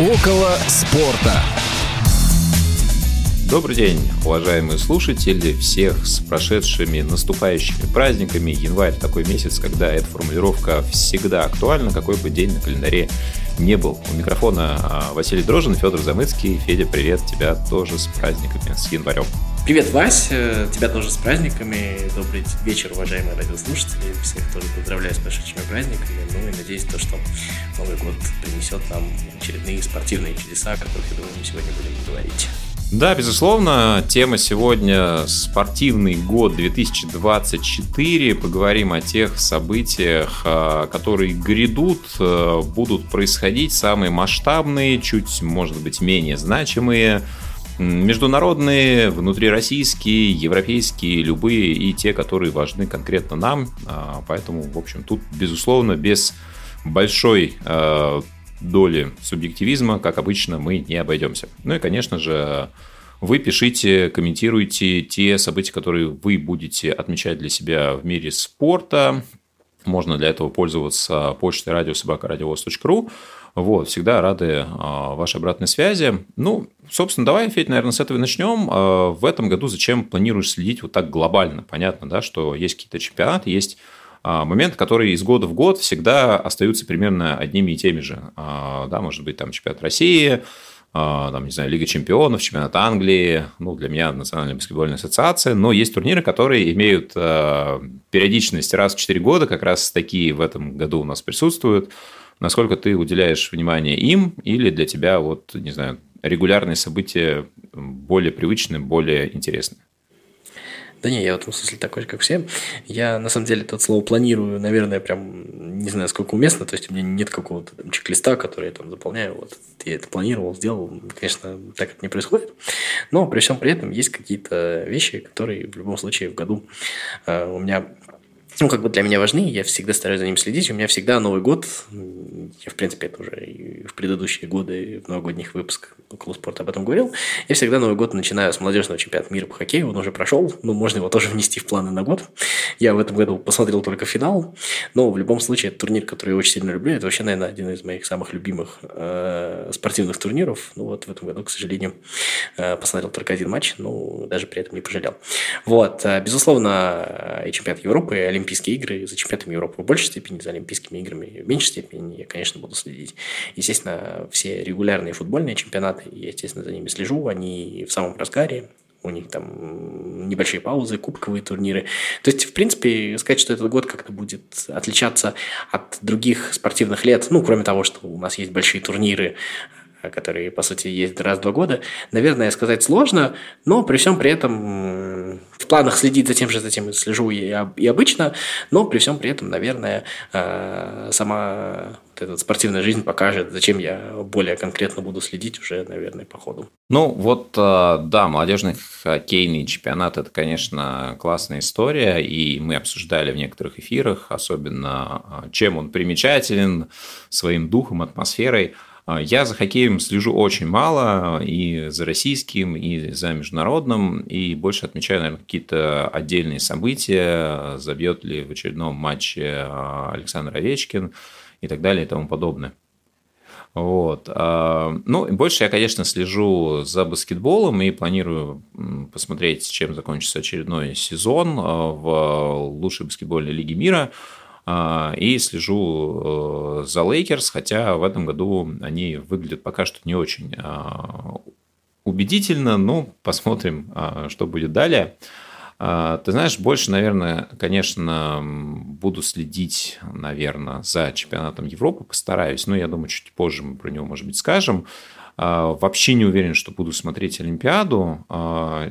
Около спорта. Добрый день, уважаемые слушатели, всех с прошедшими наступающими праздниками. Январь такой месяц, когда эта формулировка всегда актуальна, какой бы день на календаре не был. У микрофона а, Василий Дрожин, Федор Замыцкий. Федя, привет, тебя тоже с праздниками, с январем. Привет, Вась, э, тебя тоже с праздниками. Добрый вечер, уважаемые радиослушатели. Всех тоже поздравляю с прошедшими праздниками. Ну и надеюсь, то, что Новый год принесет нам очередные спортивные чудеса, о которых, я думаю, мы сегодня будем говорить. Да, безусловно, тема сегодня спортивный год 2024. Поговорим о тех событиях, а, которые грядут, а, будут происходить, самые масштабные, чуть, может быть, менее значимые, международные, внутрироссийские, европейские, любые и те, которые важны конкретно нам. А, поэтому, в общем, тут, безусловно, без большой доли субъективизма, как обычно, мы не обойдемся. Ну и, конечно же, вы пишите, комментируйте те события, которые вы будете отмечать для себя в мире спорта. Можно для этого пользоваться почтой радиособакарадиовоз.ру. Вот, всегда рады а, вашей обратной связи. Ну, собственно, давай, Федь, наверное, с этого начнем. А, в этом году зачем планируешь следить вот так глобально? Понятно, да, что есть какие-то чемпионаты, есть а, моменты, которые из года в год всегда остаются примерно одними и теми же. Да, может быть, там чемпионат России, там, не знаю, Лига чемпионов, чемпионат Англии, ну, для меня Национальная баскетбольная ассоциация, но есть турниры, которые имеют периодичность раз в 4 года, как раз такие в этом году у нас присутствуют. Насколько ты уделяешь внимание им или для тебя, вот, не знаю, регулярные события более привычны, более интересны? Да не, я в этом смысле такой же, как все. Я, на самом деле, это слово планирую, наверное, прям не знаю, сколько уместно. То есть, у меня нет какого-то чек-листа, который я там заполняю. Вот я это планировал, сделал. Конечно, так это не происходит. Но при всем при этом есть какие-то вещи, которые в любом случае в году э, у меня ну, как бы для меня важны, я всегда стараюсь за ним следить. У меня всегда Новый год, я, в принципе, это уже и в предыдущие годы, в новогодних выпусках около спорта об этом говорил, я всегда Новый год начинаю с молодежного чемпионата мира по хоккею, он уже прошел, ну, можно его тоже внести в планы на год. Я в этом году посмотрел только финал, но в любом случае, это турнир, который я очень сильно люблю, это вообще, наверное, один из моих самых любимых э, спортивных турниров. Ну, вот в этом году, к сожалению, э, посмотрел только один матч, ну, даже при этом не пожалел. Вот, э, безусловно, и чемпионат Европы, и Олимпийский Олимпийские игры, за чемпионатом Европы в большей степени, за Олимпийскими играми в меньшей степени я, конечно, буду следить. Естественно, все регулярные футбольные чемпионаты, я, естественно, за ними слежу, они в самом разгаре, у них там небольшие паузы, кубковые турниры. То есть, в принципе, сказать, что этот год как-то будет отличаться от других спортивных лет, ну, кроме того, что у нас есть большие турниры, которые, по сути, есть раз в два года, наверное, сказать сложно, но при всем при этом в планах следить за тем же, за тем слежу и, и обычно, но при всем при этом, наверное, э, сама вот эта спортивная жизнь покажет, зачем я более конкретно буду следить уже, наверное, по ходу. Ну, вот, э, да, молодежный хоккейный чемпионат – это, конечно, классная история, и мы обсуждали в некоторых эфирах, особенно э, чем он примечателен своим духом, атмосферой – я за хоккеем слежу очень мало, и за российским, и за международным, и больше отмечаю, наверное, какие-то отдельные события, забьет ли в очередном матче а, Александр Овечкин и так далее и тому подобное. Вот. А, ну, больше я, конечно, слежу за баскетболом и планирую посмотреть, чем закончится очередной сезон в лучшей баскетбольной лиге мира – а, и слежу э, за Лейкерс, хотя в этом году они выглядят пока что не очень а, убедительно, но посмотрим, а, что будет далее. Ты знаешь, больше, наверное, конечно, буду следить, наверное, за чемпионатом Европы, постараюсь, но я думаю, чуть позже мы про него, может быть, скажем. Вообще не уверен, что буду смотреть Олимпиаду.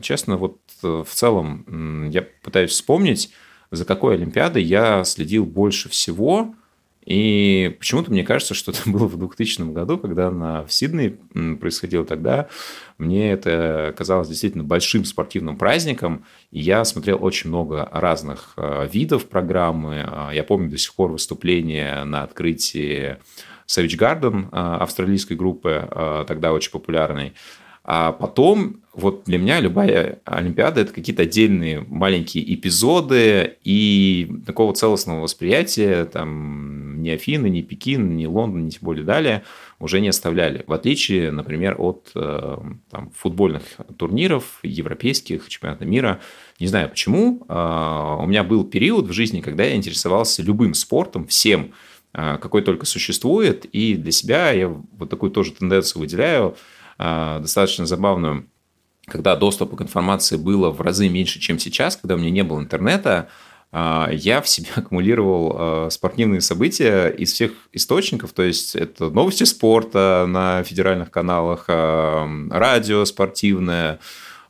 Честно, вот э, в целом я пытаюсь вспомнить, за какой Олимпиадой я следил больше всего. И почему-то мне кажется, что это было в 2000 году, когда она в Сиднее происходила тогда. Мне это казалось действительно большим спортивным праздником. И я смотрел очень много разных э, видов программы. А, я помню до сих пор выступление на открытии Savage Garden э, австралийской группы, э, тогда очень популярной. А потом, вот для меня любая Олимпиада – это какие-то отдельные маленькие эпизоды, и такого целостного восприятия там ни Афины, ни Пекин, ни Лондон, ни тем более далее уже не оставляли. В отличие, например, от э, там, футбольных турниров, европейских, чемпионата мира. Не знаю почему. А, у меня был период в жизни, когда я интересовался любым спортом, всем, а, какой только существует, и для себя я вот такую тоже тенденцию выделяю – достаточно забавную, когда доступа к информации было в разы меньше, чем сейчас, когда у меня не было интернета, а, я в себе аккумулировал а, спортивные события из всех источников, то есть это новости спорта на федеральных каналах, радио спортивное,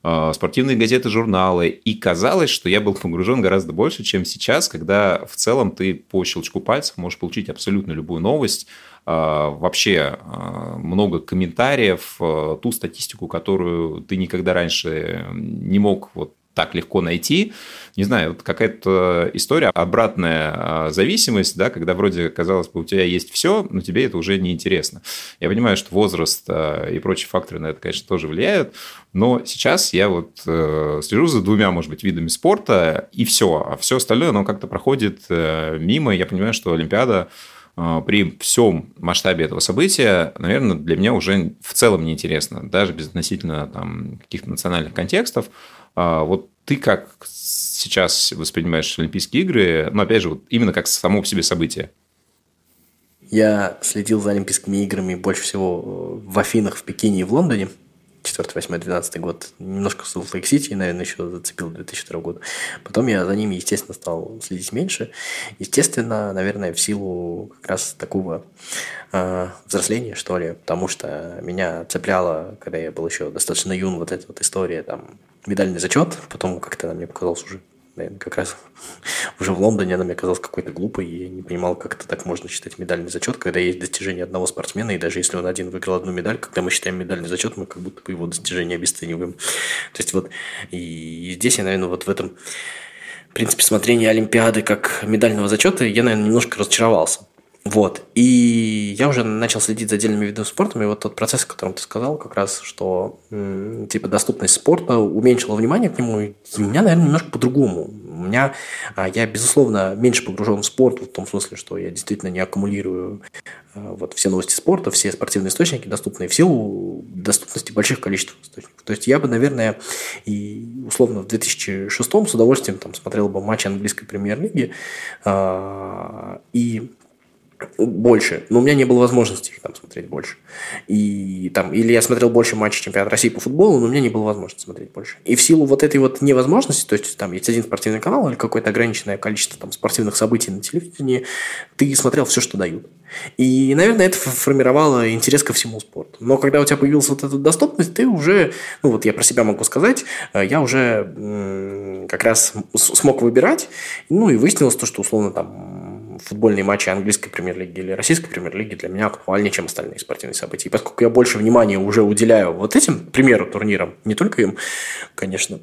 спортивные газеты, журналы. И казалось, что я был погружен гораздо больше, чем сейчас, когда в целом ты по щелчку пальцев можешь получить абсолютно любую новость, а, вообще а, много комментариев, ту статистику, которую ты никогда раньше не мог вот так легко найти. Не знаю, вот какая-то история, обратная зависимость, да, когда вроде, казалось бы, у тебя есть все, но тебе это уже не интересно. Я понимаю, что возраст и прочие факторы на это, конечно, тоже влияют, но сейчас я вот э, слежу за двумя, может быть, видами спорта, и все. А все остальное, оно как-то проходит э, мимо. Я понимаю, что Олимпиада а, при всем масштабе этого события, наверное, для меня уже в целом неинтересно, даже без относительно там, каких-то национальных контекстов. А, вот ты как сейчас воспринимаешь Олимпийские игры, ну, опять же, вот именно как само по себе событие? Я следил за Олимпийскими играми больше всего в Афинах, в Пекине и в Лондоне. 4, 8, 12 год. Немножко в Lake City, наверное, еще зацепил 2002 года. Потом я за ними, естественно, стал следить меньше. Естественно, наверное, в силу как раз такого э, взросления, что ли, потому что меня цепляло, когда я был еще достаточно юн, вот эта вот история, там, медальный зачет, потом как-то мне показалась уже наверное, как раз уже в Лондоне она мне казалась какой-то глупой, и я не понимал, как это так можно считать медальный зачет, когда есть достижение одного спортсмена, и даже если он один выиграл одну медаль, когда мы считаем медальный зачет, мы как будто бы его достижение обесцениваем. То есть вот, и здесь я, наверное, вот в этом в принципе, смотрение Олимпиады как медального зачета, я, наверное, немножко разочаровался. Вот. И я уже начал следить за отдельными видами спорта, и вот тот процесс, о котором ты сказал, как раз, что типа доступность спорта уменьшила внимание к нему, и у меня, наверное, немножко по-другому. У меня, а, я, безусловно, меньше погружен в спорт, в том смысле, что я действительно не аккумулирую а, вот все новости спорта, все спортивные источники доступны в силу доступности больших количеств источников. То есть я бы, наверное, и условно в 2006 с удовольствием там смотрел бы матчи английской премьер-лиги, а, и больше, но у меня не было возможности их там смотреть больше. И там, или я смотрел больше матчей чемпионата России по футболу, но у меня не было возможности смотреть больше. И в силу вот этой вот невозможности, то есть там есть один спортивный канал или какое-то ограниченное количество там спортивных событий на телевидении, ты смотрел все, что дают. И, наверное, это формировало интерес ко всему спорту. Но когда у тебя появилась вот эта доступность, ты уже, ну вот я про себя могу сказать, э, я уже как раз смог выбирать, ну и выяснилось то, что условно там футбольные матчи английской премьер-лиги или российской премьер-лиги для меня актуальнее, чем остальные спортивные события. И поскольку я больше внимания уже уделяю вот этим, к примеру, турнирам, не только им, конечно,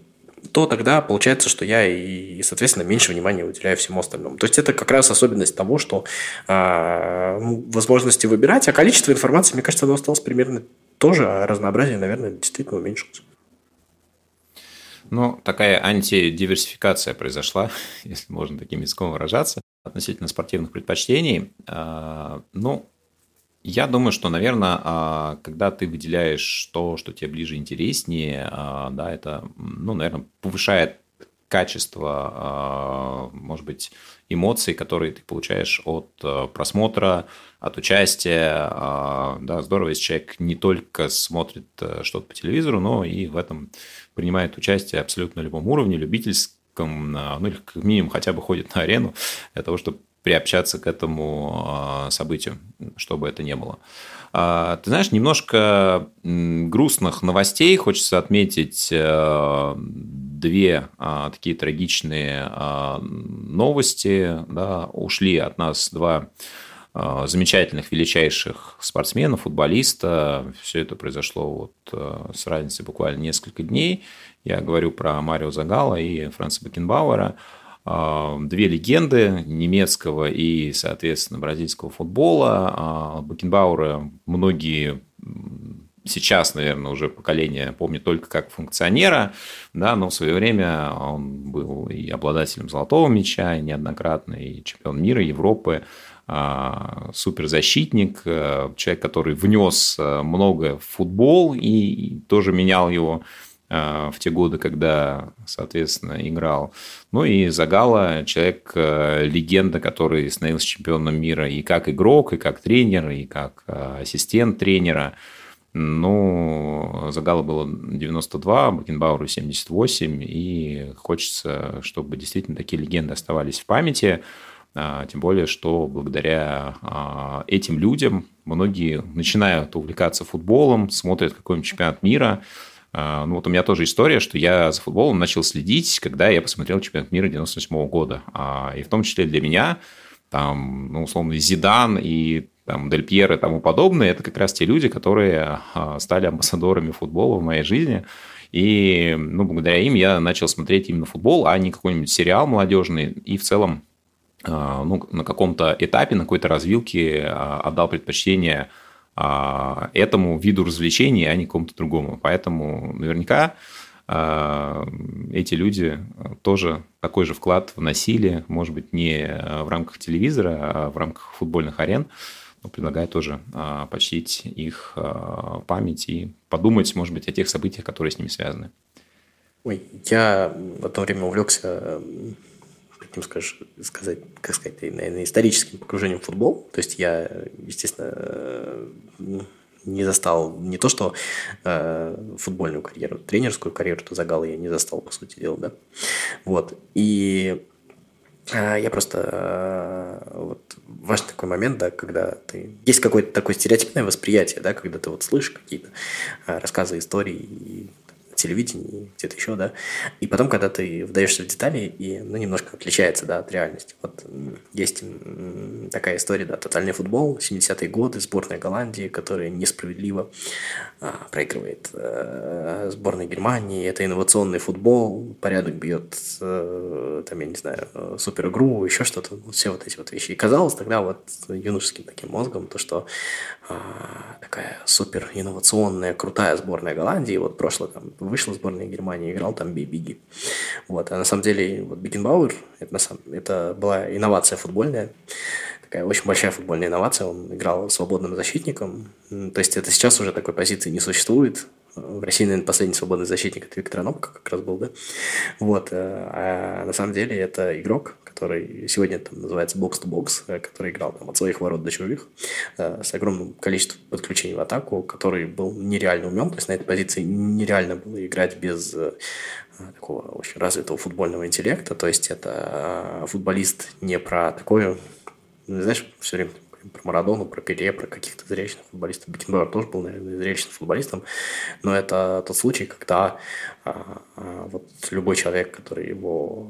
то тогда получается, что я и, соответственно, меньше внимания уделяю всему остальному. То есть это как раз особенность того, что э, возможности выбирать, а количество информации, мне кажется, оно осталось примерно тоже, а разнообразие, наверное, действительно уменьшилось. Ну, такая антидиверсификация произошла, если можно таким языком выражаться, относительно спортивных предпочтений. А, ну, я думаю, что, наверное, а, когда ты выделяешь то, что тебе ближе интереснее, а, да, это, ну, наверное, повышает качество, может быть, эмоций, которые ты получаешь от просмотра, от участия. Да, здорово, если человек не только смотрит что-то по телевизору, но и в этом принимает участие абсолютно на любом уровне, любительском, ну или как минимум хотя бы ходит на арену для того, чтобы приобщаться к этому а, событию, чтобы это не было. А, ты знаешь, немножко грустных новостей хочется отметить э, две а, такие трагичные новости. Да, ушли от нас два замечательных, величайших спортсменов, футболиста. Все это произошло вот а, с разницей буквально несколько дней. Я говорю про Марио Загала и Франца Бекенбауэра. А, две легенды немецкого и, соответственно, бразильского футбола. Бекенбауэра многие сейчас, наверное, уже поколение помнит только как функционера, да, но в свое время он был и обладателем золотого мяча, и неоднократно, и чемпион мира, Европы, суперзащитник, э, человек, который внес э, многое в футбол и тоже менял его э, в те годы, когда, соответственно, играл. Ну и Загала, человек, легенда, который становился чемпионом мира и как игрок, и как тренер, и как ассистент тренера. Ну, Загала было 92, Бакенбауру 78, и хочется, чтобы действительно такие легенды оставались в памяти. А, тем более, что благодаря а, этим людям многие начинают увлекаться футболом, смотрят какой-нибудь чемпионат мира. А, ну вот у меня тоже история, что я за футболом начал следить, когда я посмотрел чемпионат мира 98 года. И в том числе для меня, там, ну, условно, Зидан и там, Дель Пьер и тому подобное, это как раз те люди, которые стали амбассадорами футбола в моей жизни. И ну, благодаря им я начал смотреть именно футбол, а не какой-нибудь сериал молодежный. И в целом ну, на каком-то этапе, на какой-то развилке а, отдал предпочтение а, этому виду развлечений, а не какому-то другому. Поэтому наверняка эти люди тоже такой же вклад вносили, может быть, не в рамках телевизора, а в рамках футбольных арен. Но предлагаю тоже почтить их память и подумать, может быть, о тех событиях, которые с ними связаны. Ой, я в одно время увлекся каким скажешь, сказать, как сказать, наверное, историческим погружением в футбол. То есть я, естественно, э, не застал не то, что э, футбольную карьеру, тренерскую карьеру, то загал я не застал, по сути дела, да. Вот. И э, я просто э, вот важный такой момент, да, когда ты есть какое-то такое стереотипное восприятие, да, когда ты вот слышишь какие-то э, рассказы, истории, телевидении, где-то еще, да. И потом, когда ты вдаешься в детали, и, ну, немножко отличается, да, от реальности. Вот есть такая история, да, тотальный футбол, 70-е годы, сборная Голландии, которая несправедливо а, проигрывает а, сборной Германии. Это инновационный футбол, порядок бьет, а, там, я не знаю, супер игру, еще что-то, вот все вот эти вот вещи. И казалось тогда вот юношеским таким мозгом, то, что а, такая супер инновационная, крутая сборная Голландии, вот прошлое там вышла сборная Германии, играл там Биги. Вот. А на самом деле вот Бигенбауэр, это, на самом, это была инновация футбольная, такая очень большая футбольная инновация. Он играл свободным защитником. То есть это сейчас уже такой позиции не существует. В России, наверное, последний свободный защитник это Виктор Анопко как раз был, да? Вот. Э, а на самом деле это игрок, который сегодня там называется бокс-то-бокс, э, который играл там от своих ворот до чужих, э, с огромным количеством подключений в атаку, который был нереально умен, то есть на этой позиции нереально было играть без такого очень развитого футбольного интеллекта, то есть это футболист не про такое, ну, знаешь, все время про Марадону, про Пеле, про каких-то зрелищных футболистов. Бекенбауэр тоже был, наверное, зрелищным футболистом, но это тот случай, когда а, а, вот любой человек, который его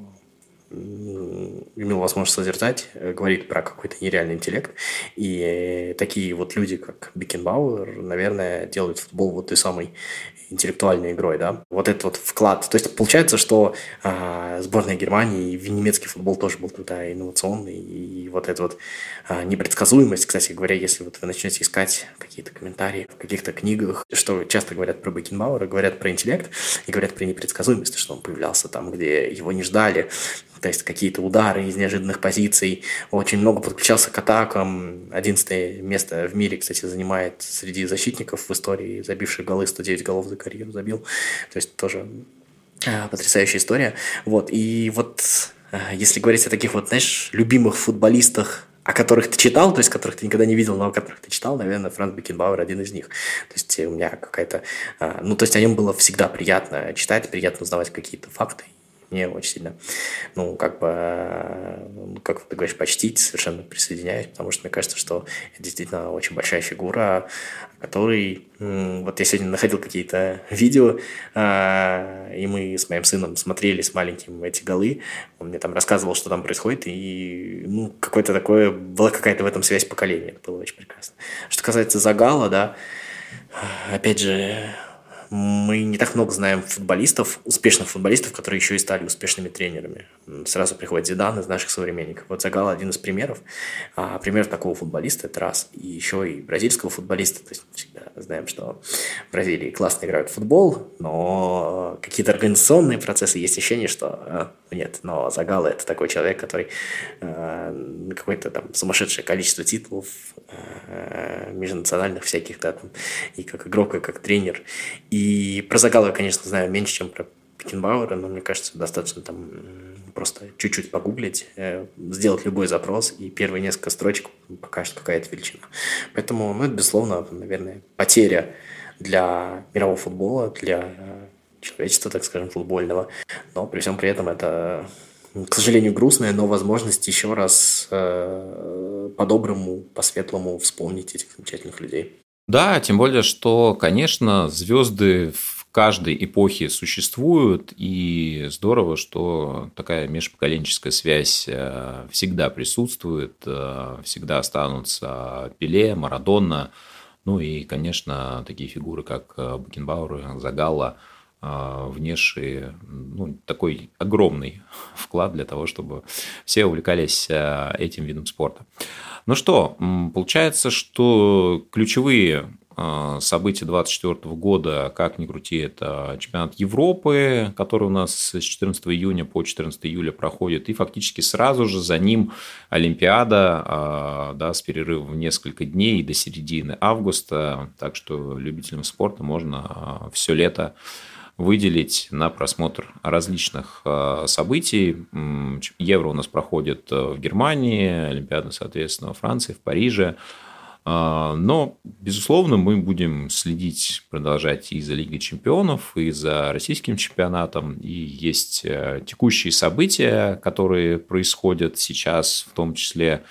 имел возможность созерцать, э, говорит про какой-то нереальный интеллект. И такие вот люди, как Бекенбауэр, наверное, делают футбол вот той самой интеллектуальной игрой, да. Вот этот вот вклад. То есть получается, что э, сборная Германии и немецкий футбол тоже был тогда инновационный. И вот эта вот э, непредсказуемость, кстати говоря, если вот вы начнете искать какие-то комментарии в каких-то книгах, что часто говорят про Бекенбауэра, говорят про интеллект и говорят про непредсказуемость, что он появлялся там, где его не ждали, то есть какие-то удары из неожиданных позиций. Очень много подключался к атакам. 11 место в мире, кстати, занимает среди защитников в истории, забивших голы, 109 голов за карьеру забил. То есть тоже а, потрясающая история. Вот, и вот а, если говорить о таких вот, знаешь, любимых футболистах, о которых ты читал, то есть которых ты никогда не видел, но о которых ты читал, наверное, Франц Бекенбауэр один из них. То есть у меня какая-то... А, ну, то есть о нем было всегда приятно читать, приятно узнавать какие-то факты мне очень сильно, ну, как бы, ну, как ты говоришь, почтить, совершенно присоединяюсь, потому что мне кажется, что это действительно очень большая фигура, который, вот я сегодня находил какие-то видео, а, и мы с моим сыном смотрели с маленьким эти голы, он мне там рассказывал, что там происходит, и, ну, какое-то такое, была какая-то в этом связь поколения, это было очень прекрасно. Что касается Загала, да, опять же, мы не так много знаем футболистов, успешных футболистов, которые еще и стали успешными тренерами. Сразу приходит Зидан из наших современников. Вот Загал один из примеров. А пример такого футболиста – это раз. И еще и бразильского футболиста. То есть всегда знаем, что в Бразилии классно играют в футбол, но какие-то организационные процессы есть ощущение, что а, нет. Но Загал – это такой человек, который э, какое-то там сумасшедшее количество титулов э, межнациональных всяких, да, там, и как игрок, и как тренер. И про Загала конечно, знаю меньше, чем про Пикенбауэра, но мне кажется, достаточно там просто чуть-чуть погуглить, э, сделать любой запрос, и первые несколько строчек покажет какая-то величина. Поэтому, ну, это, безусловно, наверное, потеря для мирового футбола, для человечества, так скажем, футбольного. Но при всем при этом это, к сожалению, грустная, но возможность еще раз э, по-доброму, по-светлому вспомнить этих замечательных людей. Да, тем более, что, конечно, звезды в каждой эпохе существуют, и здорово, что такая межпоколенческая связь э, всегда присутствует, э, всегда останутся Пеле, Марадонна, ну и, конечно, такие фигуры, как э, Букенбауэр, Загалла, внесшие ну, такой огромный вклад для того, чтобы все увлекались этим видом спорта. Ну что, получается, что ключевые а, события 2024 года, как ни крути, это чемпионат Европы, который у нас с 14 июня по 14 июля проходит, и фактически сразу же за ним Олимпиада а, да, с перерывом в несколько дней до середины августа, так что любителям спорта можно а, все лето выделить на просмотр различных э, событий. Евро у нас проходит э, в Германии, Олимпиада, соответственно, в Франции, в Париже. Э, но, безусловно, мы будем следить, продолжать и за Лигой чемпионов, и за российским чемпионатом. И есть текущие события, которые происходят сейчас, в том числе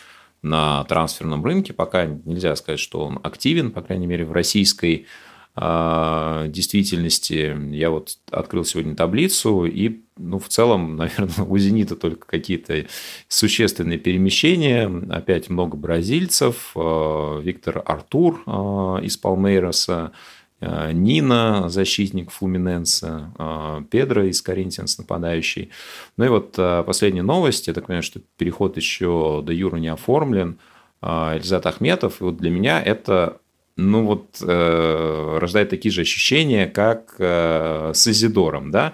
на трансферном рынке. Пока нельзя сказать, что он активен, по крайней мере, в российской а, действительности я вот открыл сегодня таблицу, и ну, в целом, наверное, у «Зенита» только какие-то существенные перемещения. Опять много бразильцев. А, Виктор Артур а, из Палмейроса, Нина, защитник Флуминенса, Педро из Коринтианс, нападающий. Ну и вот последняя новость, я так понимаю, что переход еще до Юра не оформлен, Эльзат Ахметов. И вот для меня это ну вот э, рождает такие же ощущения, как э, с Изидором, да?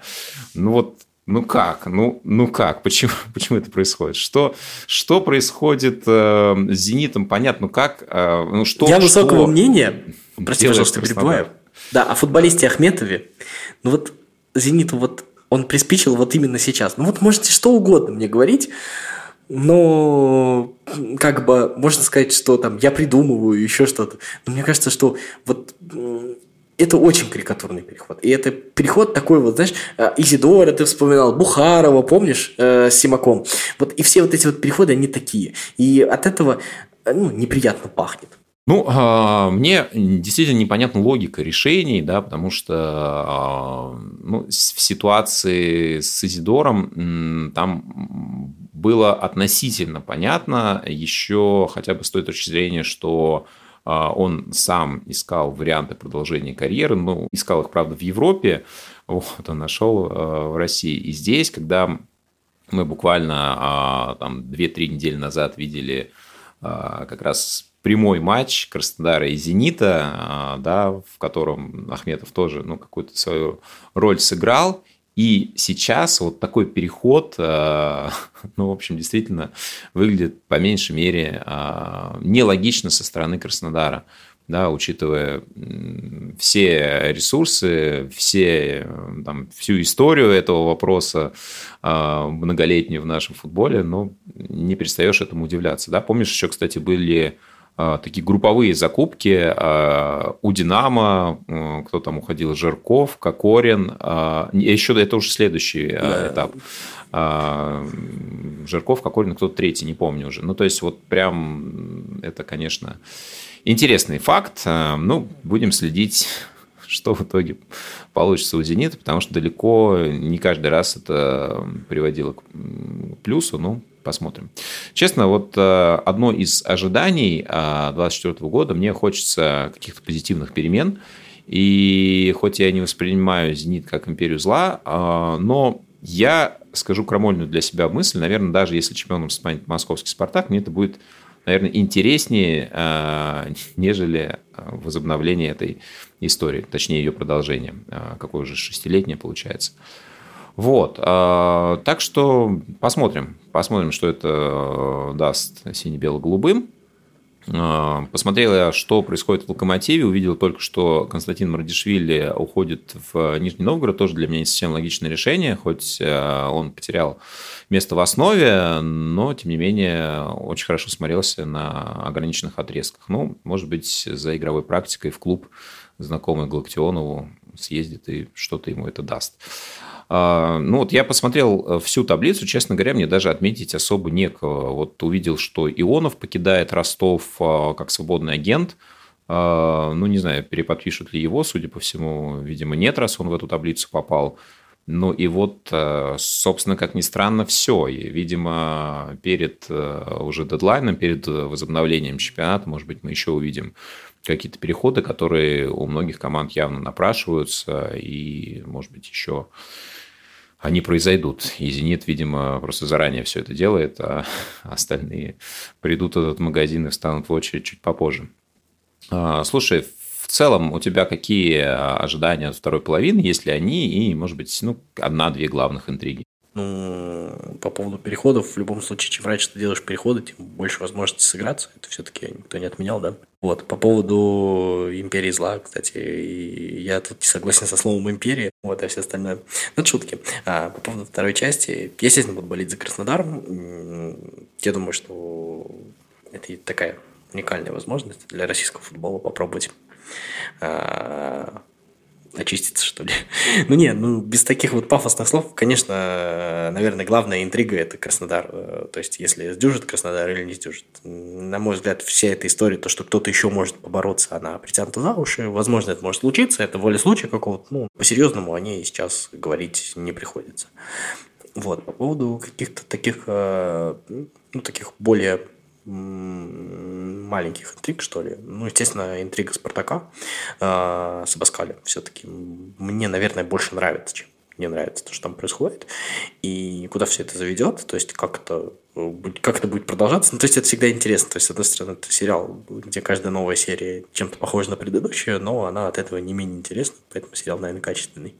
Ну вот ну как? Ну, ну как? Почему, почему это происходит? Что, что происходит э, с «Зенитом»? Понятно, как? Э, ну, что, Я высокого что мнения, прости, пожалуйста, перебиваю. Да, о футболисте Ахметове. Ну вот «Зениту» вот он приспичил вот именно сейчас. Ну вот можете что угодно мне говорить, но как бы можно сказать, что там я придумываю еще что-то. Но мне кажется, что вот это очень карикатурный переход. И это переход такой вот, знаешь, э, Изидора ты вспоминал, Бухарова, помнишь, э, с Симаком. Вот и все вот эти вот переходы, они такие. И от этого э, ну, неприятно пахнет. Ну, а, мне действительно непонятна логика решений, да, потому что а, ну, в ситуации с Изидором там было относительно понятно еще хотя бы с той точки зрения, что а, он сам искал варианты продолжения карьеры, ну, искал их, правда, в Европе, вот, он нашел в России. И здесь, когда мы буквально там 2-3 недели назад видели как раз прямой матч Краснодара и Зенита, а, да, в котором Ахметов тоже ну, какую-то свою роль сыграл. И сейчас вот такой переход, а, ну, в общем, действительно выглядит по меньшей мере а, нелогично со стороны Краснодара, да, учитывая все ресурсы, все, там, всю историю этого вопроса многолетнюю в нашем футболе, ну, не перестаешь этому удивляться. Да? Помнишь, еще, кстати, были а, такие групповые закупки а, у Динамо, кто там уходил, Жирков, Кокорин, а, еще это уже следующий да. этап. Жирков, Кокорин, кто-то третий, не помню уже. Ну, то есть, вот прям это, конечно, интересный факт. Ну, будем следить, что в итоге получится у «Зенита», потому что далеко не каждый раз это приводило к плюсу. Ну, посмотрим. Честно, вот э, одно из ожиданий 2024 э, года, мне хочется каких-то позитивных перемен. И хоть я не воспринимаю «Зенит» как империю зла, но я скажу крамольную для себя мысль, наверное, даже если чемпионом станет московский «Спартак», мне это будет, наверное, интереснее, нежели возобновление этой истории, точнее ее продолжение, какое уже шестилетнее получается. Вот. Так что посмотрим. Посмотрим, что это даст сине-бело-голубым. А, посмотрел я, что происходит в «Локомотиве», увидел только, что Константин Мардишвили уходит в Нижний Новгород, тоже для меня не совсем логичное решение, хоть а, он потерял место в основе, но, тем не менее, очень хорошо смотрелся на ограниченных отрезках. Ну, может быть, за игровой практикой в клуб знакомый Галактионову съездит и что-то ему это даст. А, ну вот я посмотрел э, всю таблицу, честно говоря, мне даже отметить особо некого. Вот увидел, что Ионов покидает Ростов а, как свободный агент. А, ну, не знаю, переподпишут ли его, судя по всему, видимо, нет, раз он в эту таблицу попал. Ну и вот, э, собственно, как ни странно, все. И, видимо, перед э, уже дедлайном, перед возобновлением чемпионата, может быть, мы еще увидим какие-то переходы, которые у многих команд явно напрашиваются, и, может быть, еще они произойдут. И «Зенит», видимо, просто заранее все это делает, а остальные придут в этот магазин и встанут в очередь чуть попозже. А, слушай, в целом у тебя какие ожидания от второй половины, если они, и, может быть, ну, одна-две главных интриги? Ну, по поводу переходов, в любом случае, чем раньше ты делаешь переходы, тем больше возможностей сыграться. Это все-таки никто не отменял, да? Вот, по поводу Империи Зла, кстати, я тут не согласен со словом Империя, вот, а все остальное. Ну, шутки. А, по поводу второй части, я, естественно, буду болеть за Краснодар. Я думаю, что это такая уникальная возможность для российского футбола попробовать а, очиститься, что ли. ну нет, ну без таких вот пафосных слов, конечно, наверное, главная интрига – это Краснодар. Э, то есть, если сдюжит Краснодар или не сдюжит. На мой взгляд, вся эта история, то, что кто-то еще может побороться, она притянута за уши. Возможно, это может случиться, это воля случая какого-то. Ну, по-серьезному о ней сейчас говорить не приходится. Вот, по поводу каких-то таких, э, ну, таких более маленьких интриг, что ли. Ну, естественно, интрига Спартака э, с Абаскалем все-таки мне, наверное, больше нравится, чем мне нравится то, что там происходит, и куда все это заведет, то есть как это, как это будет продолжаться. Ну, то есть это всегда интересно. То есть, с одной стороны, это сериал, где каждая новая серия чем-то похожа на предыдущую, но она от этого не менее интересна, поэтому сериал, наверное, качественный.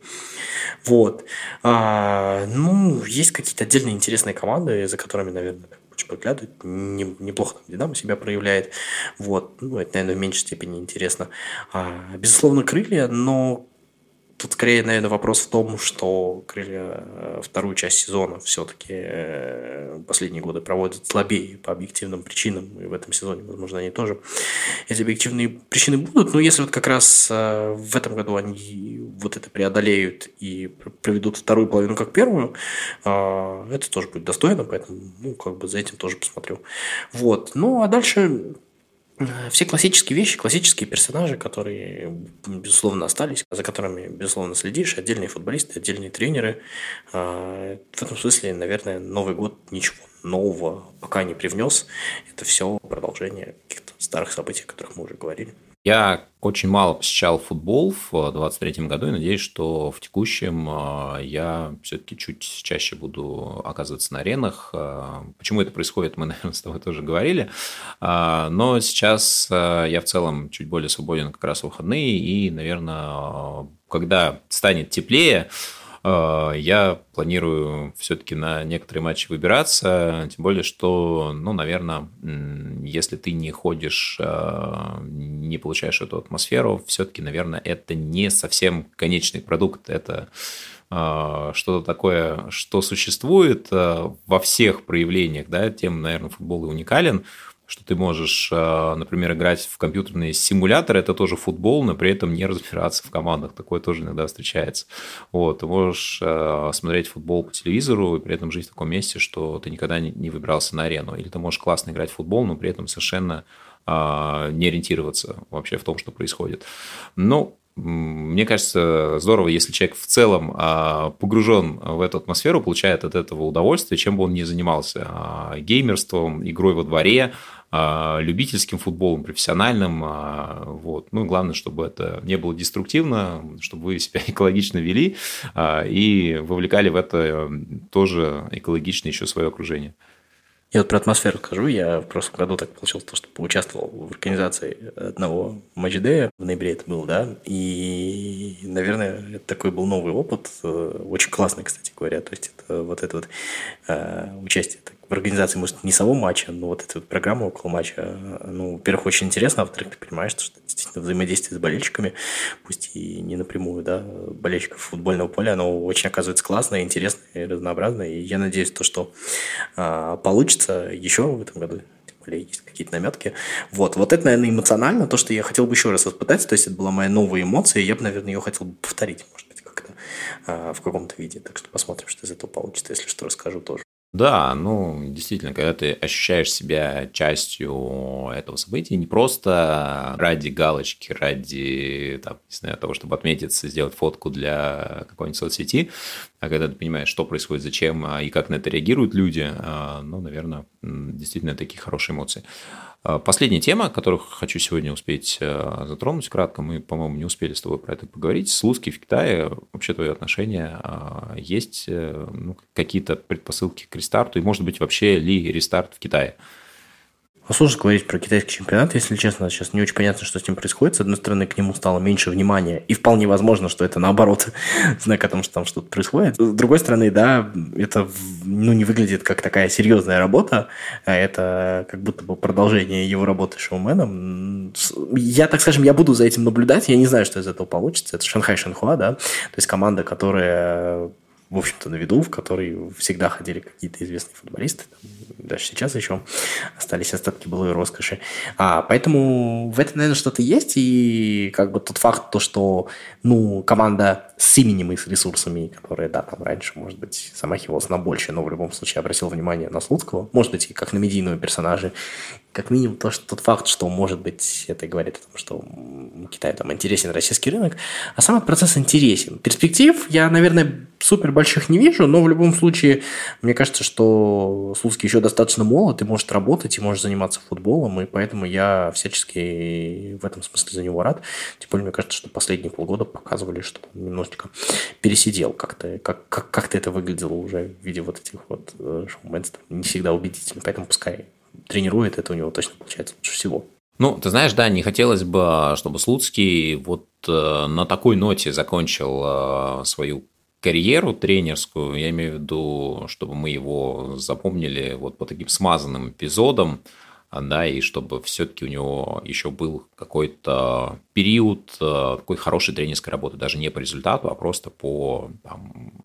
Вот. А, ну, есть какие-то отдельные интересные команды, за которыми, наверное, подглядывать. Не, неплохо там Динамо себя проявляет. Вот. Ну, это, наверное, в меньшей степени интересно. А, безусловно, крылья, но Тут скорее, наверное, вопрос в том, что крылья э, вторую часть сезона все-таки э, последние годы проводят слабее по объективным причинам. И в этом сезоне, возможно, они тоже эти объективные причины будут. Но если вот как раз э, в этом году они вот это преодолеют и проведут вторую половину как первую, это тоже будет достойно, поэтому, ну, как бы за этим тоже посмотрю. Вот. Ну, а дальше все классические вещи, классические персонажи, которые, безусловно, остались, за которыми, безусловно, следишь, отдельные футболисты, отдельные тренеры. А, в этом смысле, наверное, Новый год ничего нового пока не привнес. Это все продолжение каких-то старых событий, о которых мы уже говорили. Я очень мало посещал футбол в 2023 году и надеюсь, что в текущем а, я все-таки чуть чаще буду оказываться на аренах. А, почему это происходит, мы, наверное, с тобой тоже говорили. Но сейчас я в целом чуть более свободен как раз в выходные и, наверное, когда станет теплее, Э, я планирую все-таки на некоторые матчи выбираться, тем более, что, ну, наверное, если ты не ходишь, э, не получаешь эту атмосферу, все-таки, наверное, это не совсем конечный продукт, это э, что-то такое, что существует во всех проявлениях, да, тем, наверное, футбол и уникален, что ты можешь, э, например, играть в компьютерные симуляторы, это тоже футбол, но при этом не разбираться в командах. Такое тоже иногда встречается. Вот, ты можешь э, смотреть футбол по телевизору и при этом жить в таком месте, что ты никогда не выбирался на арену. Или ты можешь классно играть в футбол, но при этом совершенно э, не ориентироваться вообще в том, что происходит. Ну, мне кажется, здорово, если человек в целом погружен в эту атмосферу, получает от этого удовольствие, чем бы он ни занимался. Геймерством, игрой во дворе, любительским футболом, профессиональным. Вот. Ну, главное, чтобы это не было деструктивно, чтобы вы себя экологично вели и вовлекали в это тоже экологично еще свое окружение. Я вот про атмосферу скажу. Я в прошлом году так получилось, то, что поучаствовал в организации одного матчдея. В ноябре это было, да. И, наверное, это такой был новый опыт. Очень классный, кстати говоря. То есть, это вот это вот э, участие в организации, может, не самого матча, но вот эта вот программа около матча, ну, во-первых, очень интересно, а во-вторых, ты понимаешь, что действительно взаимодействие с болельщиками, пусть и не напрямую, да, болельщиков футбольного поля, оно очень оказывается классное, интересное и разнообразное, и я надеюсь, то, что а, получится еще в этом году более есть какие-то наметки. Вот, вот это, наверное, эмоционально, то, что я хотел бы еще раз испытать, то есть это была моя новая эмоция, и я бы, наверное, ее хотел бы повторить, может быть, как-то а, в каком-то виде. Так что посмотрим, что из этого получится, если что, расскажу тоже. Да, ну, действительно, когда ты ощущаешь себя частью этого события, не просто ради галочки, ради, там, не знаю, того, чтобы отметиться, сделать фотку для какой-нибудь соцсети, а когда ты понимаешь, что происходит, зачем и как на это реагируют люди, а, ну, наверное, действительно такие хорошие эмоции. А, последняя тема, которую хочу сегодня успеть затронуть кратко, мы, по-моему, не успели с тобой про это поговорить. Слуцкий в Китае, вообще твое отношение, а, есть э, ну, какие-то предпосылки к рестарту, и, может быть, вообще ли рестарт в Китае? Ну, сложно говорить про китайский чемпионат, если честно. Сейчас не очень понятно, что с ним происходит. С одной стороны, к нему стало меньше внимания, и вполне возможно, что это наоборот знак о том, что там что-то происходит. С другой стороны, да, это ну, не выглядит как такая серьезная работа, а это как будто бы продолжение его работы шоуменом. Я, так скажем, я буду за этим наблюдать, я не знаю, что из этого получится. Это Шанхай Шанхуа, да, то есть команда, которая в общем-то, на виду, в который всегда ходили какие-то известные футболисты, даже сейчас еще остались остатки былой роскоши. А, поэтому в этом, наверное, что-то есть, и как бы тот факт, то, что, ну, команда с именем и с ресурсами, которая, да, там раньше, может быть, замахивалась на больше, но в любом случае обратил внимание на Слуцкого, может быть, и как на медийного персонажа, как минимум то, что, тот факт, что, может быть, это говорит о том, что Китай там интересен российский рынок, а сам этот процесс интересен. Перспектив я, наверное, супер больших не вижу, но в любом случае, мне кажется, что Слуцкий еще достаточно молод и может работать, и может заниматься футболом, и поэтому я всячески в этом смысле за него рад. Тем более, мне кажется, что последние полгода показывали, что он немножечко пересидел как-то, как, как, как-то это выглядело уже в виде вот этих вот э, шоуменств, не всегда убедительно, поэтому пускай тренирует, это у него точно получается лучше всего. Ну, ты знаешь, да, не хотелось бы, чтобы Слуцкий вот э, на такой ноте закончил э, свою карьеру тренерскую. Я имею в виду, чтобы мы его запомнили вот по таким смазанным эпизодам, да, и чтобы все-таки у него еще был какой-то период э, такой хорошей тренерской работы, даже не по результату, а просто по там,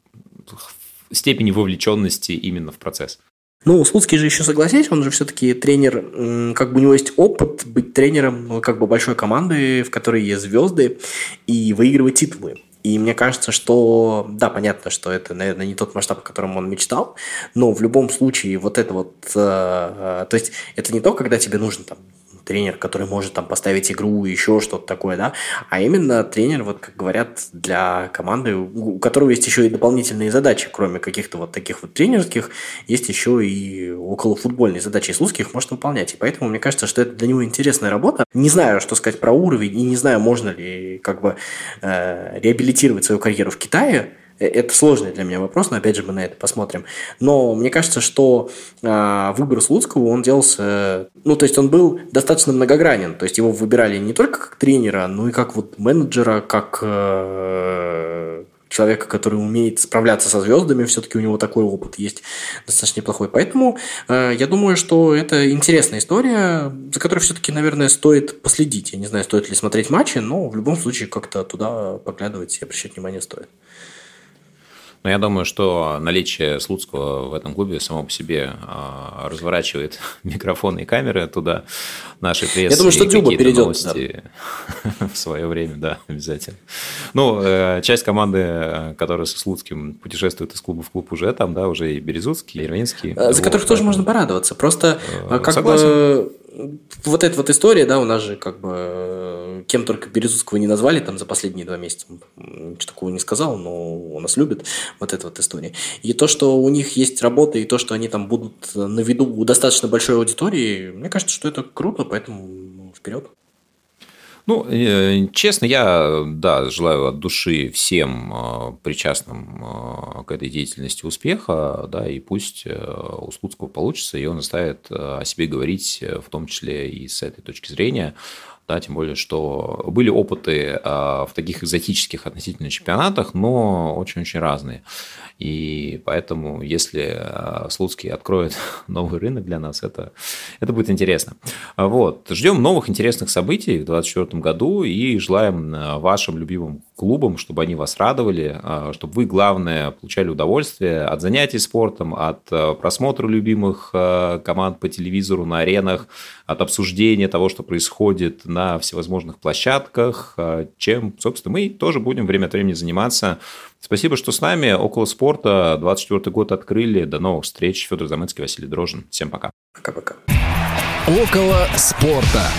степени вовлеченности именно в процесс. Ну, Слуцкий же еще согласись, он же все-таки тренер, как бы у него есть опыт быть тренером ну, как бы большой команды, в которой есть звезды, и выигрывать титулы. И мне кажется, что, да, понятно, что это, наверное, не тот масштаб, о котором он мечтал, но в любом случае вот это вот, э, э, то есть это не то, когда тебе нужно там тренер, который может там поставить игру, еще что-то такое, да, а именно тренер, вот как говорят, для команды, у которого есть еще и дополнительные задачи, кроме каких-то вот таких вот тренерских, есть еще и около футбольные задачи, и их может выполнять, и поэтому мне кажется, что это для него интересная работа. Не знаю, что сказать про уровень, и не знаю, можно ли как бы э, реабилитировать свою карьеру в Китае, это сложный для меня вопрос, но опять же мы на это посмотрим. Но мне кажется, что э, выбор Слуцкого, он делался, ну, то есть он был достаточно многогранен. То есть его выбирали не только как тренера, но и как вот менеджера, как э, человека, который умеет справляться со звездами, все-таки у него такой опыт есть достаточно неплохой. Поэтому э, я думаю, что это интересная история, за которой все-таки, наверное, стоит последить. Я не знаю, стоит ли смотреть матчи, но в любом случае как-то туда поглядывать и обращать внимание стоит. Но я думаю, что наличие Слуцкого в этом клубе само по себе а, разворачивает микрофоны и камеры туда, наши прессы. Я думаю, что Дзюба перейдет. Новости да. в свое время, да, обязательно. Ну, э, часть команды, которая со Слуцким путешествует из клуба в клуб уже там, да, уже и Березутский, и Ирвинский. Э, за которых тоже можно порадоваться. Просто э, как Согласен. бы вот эта вот история, да, у нас же как бы кем только Березутского не назвали там за последние два месяца. Ничего такого не сказал, но он нас любит. Вот эта вот история. И то, что у них есть работа, и то, что они там будут на виду у достаточно большой аудитории, мне кажется, что это круто, поэтому ну, вперед. Ну, э, честно, я, да, желаю от души всем э, причастным э, к этой деятельности успеха, да, и пусть у Слуцкого получится, и он заставит о себе говорить, в том числе и с этой точки зрения, да, тем более, что были опыты в таких экзотических относительно чемпионатах, но очень-очень разные. И поэтому, если э, Слуцкий откроет новый рынок для нас, это, это будет интересно. Вот. Ждем новых интересных событий в 2024 году и желаем вашим любимым клубам, чтобы они вас радовали, чтобы вы, главное, получали удовольствие от занятий спортом, от просмотра любимых команд по телевизору на аренах, от обсуждения того, что происходит на всевозможных площадках, чем, собственно, мы тоже будем время от времени заниматься. Спасибо, что с нами. Около спорта 24 год открыли. До новых встреч. Федор Замыцкий, Василий Дрожин. Всем пока. Пока-пока. Около спорта.